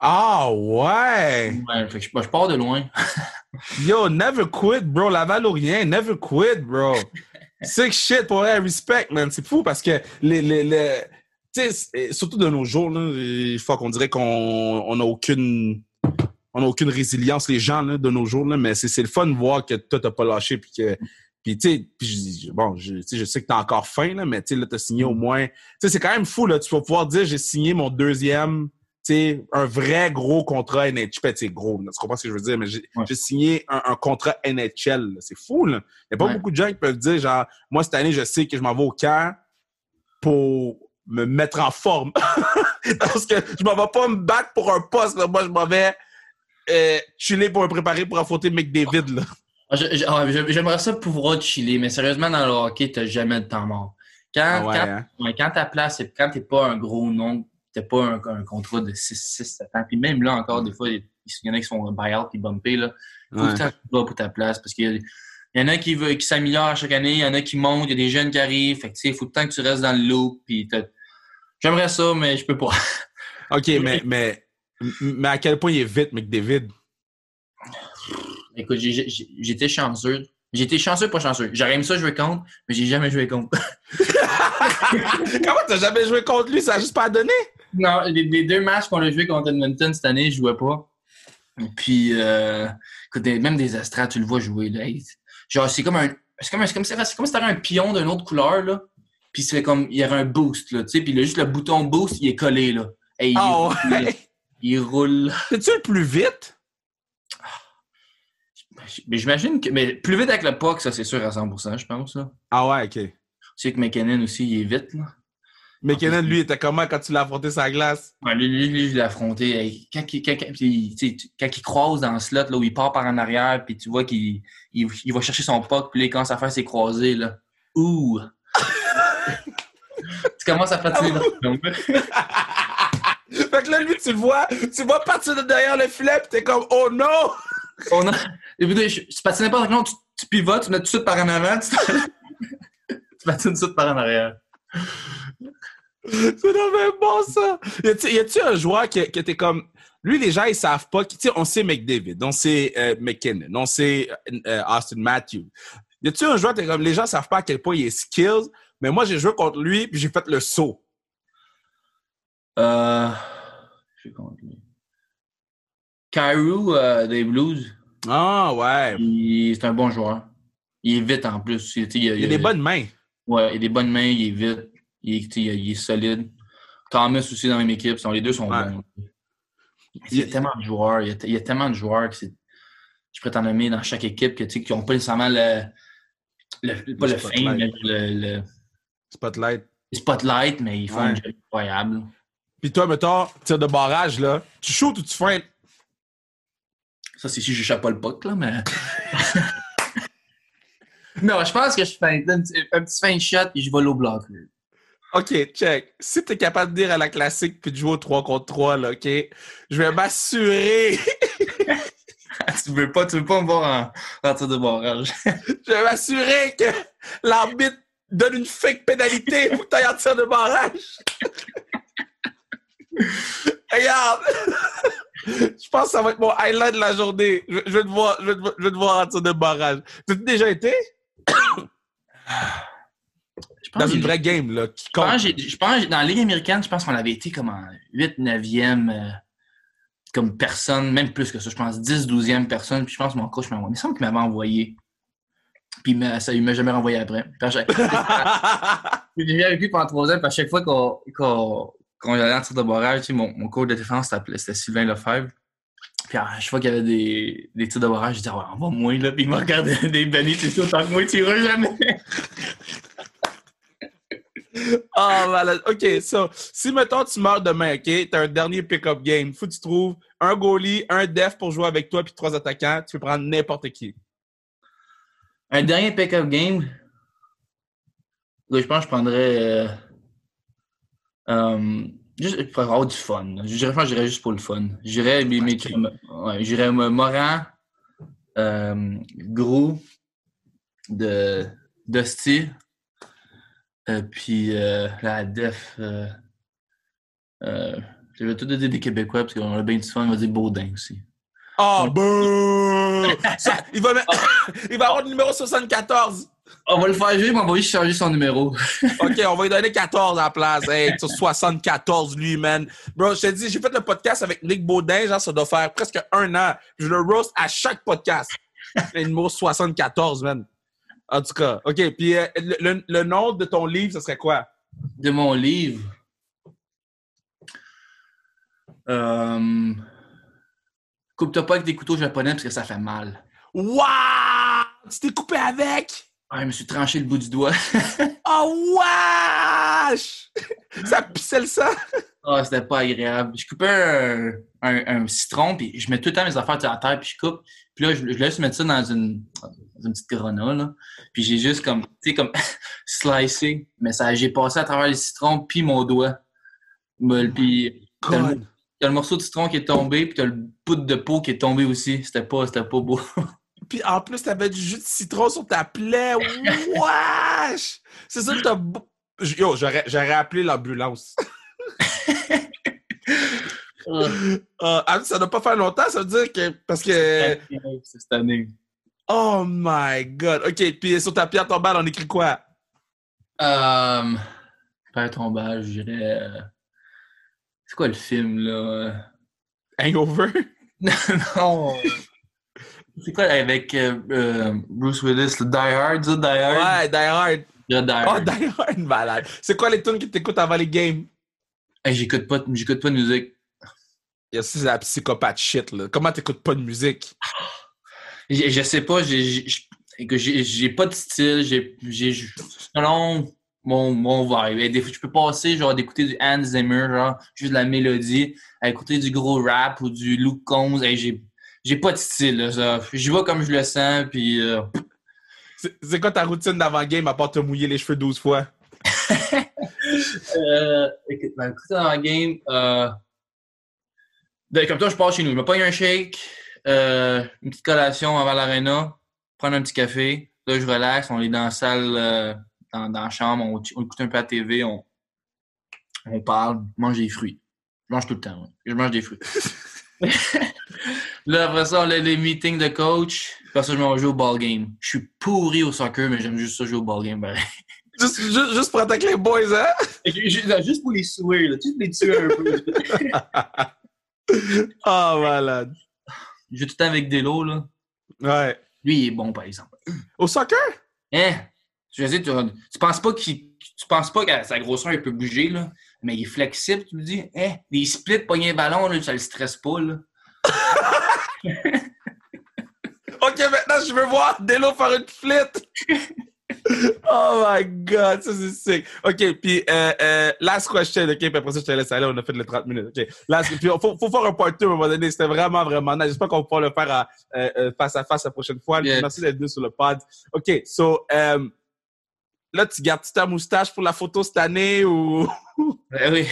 Ah, ouais! Ouais, fait que je, je pars de loin. Yo, never quit, bro. Laval ou rien, never quit, bro. Sick shit pour vrai, respect, man. C'est fou parce que les, les, les- surtout de nos jours, là, il faut qu'on dirait qu'on on n'a aucune, on aucune résilience, les gens, là, de nos jours, là, mais c'est, le fun de voir que toi, t'as pas lâché puis que, puis tu sais, puis je- bon, je, je sais que t'as encore faim, là, mais tu sais, là, t'as signé au moins, tu sais, c'est quand même fou, là, tu vas pouvoir dire, j'ai signé mon deuxième, sais, un vrai gros contrat NHL, tu sais, gros, là, tu comprends ce que je veux dire, mais j'ai, Ouais. signé un, un contrat NHL, c'est fou, là. Il n'y a pas Ouais. beaucoup de gens qui peuvent dire, genre, moi, cette année, je sais que je m'en vais au camp pour me mettre en forme. Parce que je m'en vais pas me battre pour un poste, là. Moi, je m'en vais euh, chiller pour me préparer pour affronter McDavid, là. Ah, ah, J'aimerais ça pouvoir chiller, mais sérieusement, dans le hockey, t'as jamais de temps mort. Quand, Ah ouais, quand, hein? quand ta place, quand t'es pas un gros nom, t'as pas un, un contrat de 6, 6, 7 ans. Puis même là, encore, des fois, il y en a qui sont buy-out puis bumpés, là. Faut Ouais. que tu vas pour ta place parce qu'il y, en a qui, qui s'améliorent à chaque année, il y en a qui montent, il y a des jeunes qui arrivent. Fait que, tu sais, il faut tout le temps que tu restes dans le loop. Puis J'aimerais ça, mais je peux pas. OK, mais, mais, mais à quel point il est vite, McDavid? Écoute, j'étais chanceux. J'ai été chanceux, pas chanceux. J'aurais aimé ça jouer contre, mais j'ai jamais joué contre. Comment t'as jamais joué contre lui? Ça a juste pas donné? non, les, les deux matchs qu'on a joué contre Edmonton cette année, je jouais pas. Puis, euh, écoute, même des astrats, tu le vois jouer. Là. Genre, c'est comme un. C'est comme, un- comme, si- c'est comme si t'avais un pion d'une autre couleur, là. Puis c'est comme. Il y avait un boost, là. Tu sais, puis là, juste le bouton boost, il est collé, là. Hey, il, Ah roule, ouais? il roule. T'es-tu le plus vite? Mais j'imagine que. Mais plus vite avec le puck, ça, c'est sûr à 100%, je pense, là. Ah ouais, OK. Tu sais que McKinnon aussi, il est vite, là. McKinnon, lui, était comment quand tu l'as affronté sa glace? Ouais, lui, lui, lui, je l'ai affronté. Hey, quand, il, quand, quand- quand croise dans le slot, là, où il part par en arrière, puis tu vois qu'il il, il va chercher son puck, puis là, il commence à faire ses croisés, là. Ouh! tu commences à fatiguer dans le fait que là, lui, tu le vois, tu vois partir de derrière le filet, pis t'es comme, oh non! On a... Et puis, tu patines pas, non, tu, tu pivotes, tu mets tout de suite par en avant, tu patines tout par en arrière. C'est même bon, ça! Y a-tu un joueur qui, qui était comme. Lui, les gens, ils savent pas. Tu sais, on sait McDavid, on sait euh, McKinnon, on sait euh, Austin Matthews. Y a-tu un joueur qui comme. Les gens savent pas à quel point il est skills, mais moi, j'ai joué contre lui, puis j'ai fait le saut. Euh... Je contre lui. Kyrou euh, des Blues, Ah, ouais. c'est un bon joueur. Il est vite en plus. Tu Il a des bonnes mains. Ouais, il a des bonnes mains, il est vite, il est, il est solide. Thomas aussi dans la même équipe, sont- les deux sont Ouais. bons. Il y a tellement de joueurs, il y a, il y a tellement de joueurs que c'est- je pourrais t'en nommer dans chaque équipe que, tu sais, qui n'ont pas nécessairement le, le- pas Le le, fame, mais le, le- Spotlight. le spotlight, mais ils font Ouais. un jeu incroyable. Puis toi, mettons, tir de barrage, là, tu shoots ou tu feintes? Ça, c'est si je pas le puck, là, mais. non, je pense que je fais un petit, un petit fin shot et je vole au bloc. OK, check. Si t'es capable de dire à la classique puis de jouer au 3 contre 3, là, OK? Je vais m'assurer. tu veux pas, tu veux pas me voir en, en tir de barrage. je vais m'assurer que l'arbitre donne une fake pénalité pour que t'ailles en tir de barrage. Regarde. je pense que ça va être mon highlight de la journée. Je, je vais te voir, je vais te, voir- je vais te voir en tir de barrage. T'as déjà été? Je pense dans une vraie game, là, qui Je pense, compte? je pense dans la Ligue américaine, je pense qu'on avait été comme en 8, 9e, euh, comme personne, même plus que ça. Je pense 10, 12e personne. Puis je pense que mon coach m'a envoyé. Il me semble qu'il m'avait envoyé. Puis ça, il m'a jamais renvoyé après. J'ai vécu avec lui pendant trois ans. Puis à chaque fois qu'on allait en tir de barrage, tu sais, mon, mon coach de défense c'était Sylvain Lefebvre. Puis à chaque fois qu'il y avait des, des tirs de barrage, je disais, ouais, on va moins là. Puis il me regardait des bannis, tu sais, autant que moi, tu iras jamais. Ah, malade. OK, so, si, mettons, tu meurs demain, OK, t'as un dernier pick-up game, faut que tu trouves un goalie, un def pour jouer avec toi, puis trois attaquants, tu peux prendre n'importe qui. Un dernier pick-up game? Là, je pense que je prendrais. euh, euh, juste pour avoir du fun. Je pense j'irais juste pour le fun. J'irais mes, mes ouais, j'irais euh, Moran, euh, Gros, de Dusty, euh, puis euh, la Def. Euh, euh, je vais tout donner des Québécois parce qu'on a bien du fun. On va dire Baudin aussi. Oh, bouh! Ça, il, va mettre- il va avoir le numéro 74. On va le faire jouer, mais on va juste changer son numéro. OK, on va lui donner 14 à la place. Hey, sur 74, lui, man. Bro, je te dis, j'ai fait le podcast avec Nick Baudin, genre, ça doit faire presque un an. Je le roast à chaque podcast. Le numéro 74, man. En tout cas, OK. Puis euh, le, le- le nom de ton livre, ce serait quoi? de mon livre. Euh... Coupe-toi pas avec des couteaux japonais parce que ça fait mal. Wow! Tu t'es coupé avec? Ah, je me suis tranché le bout du doigt. Oh, wesh! Ça pissait le sang? Ah, c'était pas agréable. Je coupais un, un, un citron, puis je mets tout le temps mes affaires à terre, puis je coupe. Puis là, je, je laisse mettre ça dans une, dans une petite grenade, là. Puis j'ai juste comme, tu sais, comme slicé. Mais ça, j'ai passé à travers le citron, puis mon doigt. Puis t'as le, le morceau de citron qui est tombé, puis t'as le bout de peau qui est tombé aussi. C'était pas, c'était pas beau. Puis en plus, t'avais du jus de citron sur ta plaie. Wesh! C'est ça que t'as. Yo, j'aurais appelé l'ambulance. Euh, ça doit pas faire longtemps, ça veut dire que. Parce que. C'est cette année. Oh my god. Ok, puis sur ta pierre tombale, on écrit quoi? Euh, Père tombage, je dirais. euh, C'est quoi le film, là? Hangover? non. C'est quoi avec euh, euh, Bruce Willis, le Die Hard, ça, Die Hard? Ouais, Die Hard. Le Die Oh, Hard. Die Hard, malade. C'est quoi les tunes que t'écoutes avant les games? Hey, j'écoute pas, de- j'écoute pas de musique. C'est la psychopathe shit, là. Comment t'écoutes pas de musique? Je, je sais pas, j'ai- pas de style, j'ai selon mon, mon vibe. Et des fois, je peux passer genre d'écouter du Hans Zimmer, genre juste de la mélodie, à écouter du gros rap ou du Luke Combs. Hey, j'ai j'ai pas de style. J'y vais comme je le sens, puis euh, C'est quoi ta routine d'avant-game à part te mouiller les cheveux 12 fois? Euh, écoute, ben, écoute, dans la game, euh, ben, comme toi, je pars chez nous. Je me pogne un shake, euh, une petite collation avant l'arena, prendre un petit café. Là, je relaxe. On est dans la salle, euh, dans, dans la chambre, on, on écoute un peu la TV, on, on parle, on mange des fruits. Je mange tout le temps. ouais. Je mange des fruits. là, après ça, on a les meetings de coach. Ça, je m'en vais jouer au ball game. Je suis pourri au soccer, mais j'aime juste ça jouer au ball game. pareil. Juste, juste, juste pour attaquer les boys, hein? Juste pour les souiller, là. Juste les tuer un peu. Oh, malade. Je joue tout le temps avec Delo, là. Ouais. Lui, il est bon, par exemple. Au soccer? Hein? Je veux dire, tu, tu penses pas qu'il. Tu penses pas qu'à sa grosseur, il peut bouger, là? Mais il est flexible, tu me dis. Hein? Les splits, pogner un ballon, là, ça le stresse pas, là. Ok, maintenant, je veux voir Delo faire une flit. oh my god, ça c'est sick. Ok, puis euh, euh, last question, ok, puis après ça, je te laisse aller, on a fait les 30 minutes. Ok, last, puis faut, faut faire un part 2 à un moment donné, c'était vraiment, vraiment nice. J'espère qu'on pouvoir le faire à, euh, euh, face à face la prochaine fois. Yes. Merci d'être venu sur le pod. Ok, so, euh, là, tu gardes-tu ta moustache pour la photo cette année ou? Ben oui.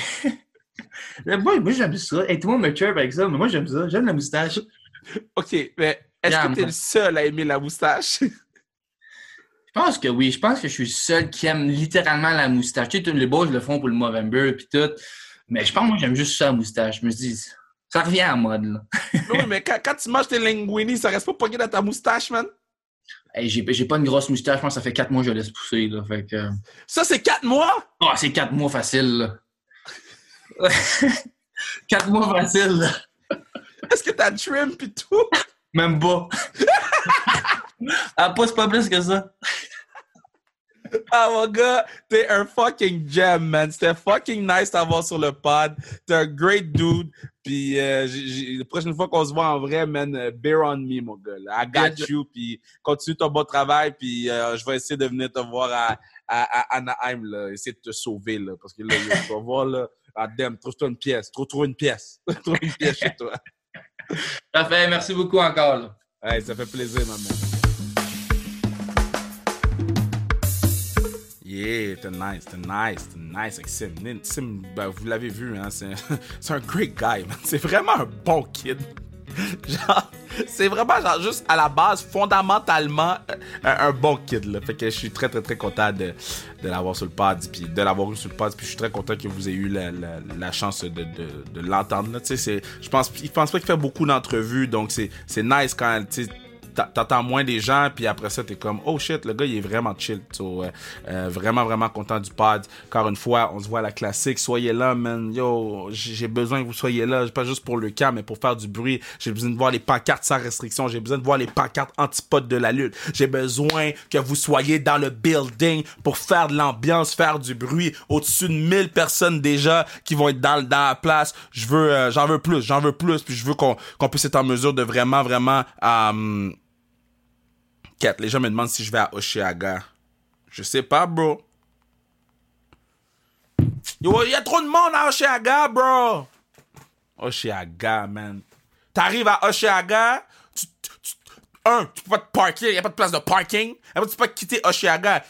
Moi, moi j'aime ça. Et tout le monde me chirp avec ça, mais moi, j'aime ça. J'aime la moustache. Ok, mais est-ce Yeah, que t'es moi- le seul à aimer la moustache? Je pense que oui. Je pense que je suis le seul qui aime littéralement la moustache. Tu sais, tous les boys le font pour le Movember puis tout. Mais je pense que moi, j'aime juste ça, la moustache. Je me dis, ça revient à la mode, là. oui, mais quand, quand tu manges tes linguini, ça reste pas pogné dans ta moustache, man? Hey, j'ai, j'ai pas une grosse moustache. Je pense que ça fait quatre mois que je la laisse pousser, là. Fait que... Ça, c'est quatre mois? Ah, c'est quatre mois facile, là. quatre mois facile. Est-ce que t'as trim pis tout? Même pas. ah, pas, c'est pas plus que ça. Ah, mon gars, t'es un fucking gem, man. C'était fucking nice d'avoir sur le pod. T'es un great dude. Puis euh, la prochaine fois qu'on se voit en vrai, man, euh, bear on me, mon gars. là. I got you. Puis continue ton bon travail. Puis euh, je vais essayer de venir te voir à, à, à Anaheim, là. Essayer de te sauver, là. Parce que là, tu vas voir, là. Ah, damn, trouve-toi une pièce. Trouve, trouve une pièce. trouve une pièce chez toi. Parfait, merci beaucoup encore, là. Hey, ça fait plaisir, maman. Yeah, t'es nice, t'es nice, t'es nice avec Sim. Sim, ben, vous l'avez vu, hein, c'est un great guy, man. C'est vraiment un bon kid. Genre, c'est vraiment genre juste à la base, fondamentalement, euh, un, un bon kid, là. Fait que je suis très, très, très content de, de l'avoir sur le pod, puis de l'avoir eu sur le pod, puis je suis très content que vous ayez eu la, la, la chance de, de, de l'entendre. Tu sais, je pense, il pense pas qu'il fait beaucoup d'entrevues, donc c'est, nice quand, tu sais, t'entends moins des gens, puis après ça, t'es comme, oh shit, le gars, il est vraiment chill. Euh, euh, vraiment, vraiment content du pod. Encore une fois, on se voit à la classique. Soyez là, man. Yo, j'ai besoin que vous soyez là, pas juste pour le camp, mais pour faire du bruit. J'ai besoin de voir les pancartes sans restriction. J'ai besoin de voir les pancartes antipodes de la lutte. J'ai besoin que vous soyez dans le building pour faire de l'ambiance, faire du bruit. Au-dessus de 1000 personnes déjà qui vont être dans, dans la place. Je veux, euh, j'en veux plus, j'en veux plus, puis je veux qu'on qu'on puisse être en mesure de vraiment, vraiment, euh, Kat, les gens me demandent si je vais à Oshiaga. Je sais pas, bro. Yo, y a trop de monde à Oshiaga, bro. Oshiaga, man. T'arrives à Oshiaga, tu, tu- un, tu peux pas te parker, y a pas de place de parking. Après, tu peux pas quitter Oshiaga?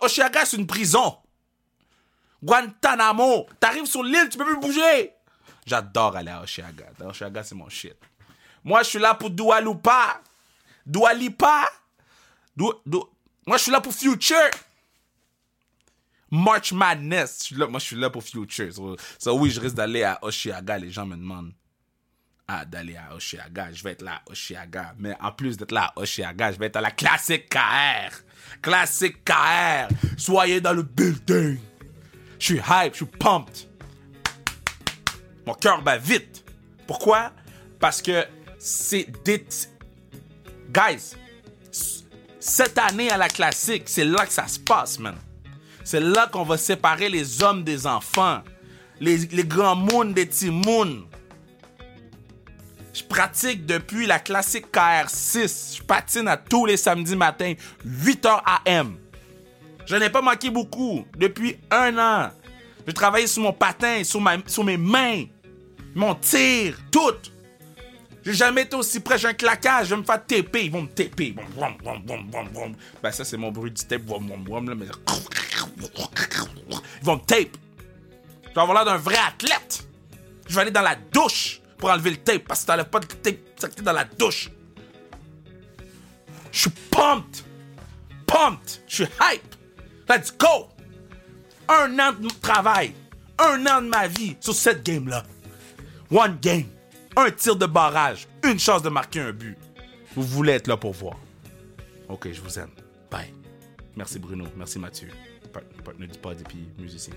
Oshiaga, c'est une prison. Guantanamo. T'arrives sur l'île, tu peux plus bouger. J'adore aller à Oshiaga. Oshiaga, c'est mon shit. Moi, je suis là pour Dua Lipa. Moi, je suis là pour Future. March Madness. Moi, je suis là pour Future. So, oui, je risque d'aller à Oshiaga. Les gens me demandent ah, d'aller à Oshiaga. Je vais être là à Oshiaga. Mais en plus d'être là à Oshiaga, je vais être à la Classique KR. Classique KR. Soyez dans le building. Je suis hype, je suis pumped. Mon cœur bat vite. Pourquoi? Parce que c'est des... Guys, cette année à la classique, c'est là que ça se passe, man. C'est là qu'on va séparer les hommes des enfants. Les, grands moons des petits moons. Je pratique depuis la classique KR6. Je patine à tous les samedis matins, 8h AM. Je n'ai pas manqué beaucoup depuis un an. J'ai travaillé sur mon patin, sur, sur mes mains, mon tir, tout. J'ai jamais été aussi près, j'ai un claquage, je vais me faire taper, ils vont me vroom. Ben ça c'est mon bruit du tape, là. Ils vont me tape. Je vais avoir l'air d'un vrai athlète. Je vais aller dans la douche pour enlever le tape, parce que t'enlèves pas de tape, t'es dans la douche. Je suis pumped. Pumped. Je suis hype. Let's go. Un an de travail. Un an de ma vie sur cette game-là. One game. Un tir de barrage. Une chance de marquer un but. Vous voulez être là pour voir. Ok, je vous aime. Bye. Merci Bruno. Merci Mathieu. Partenaire du pod et puis musicien.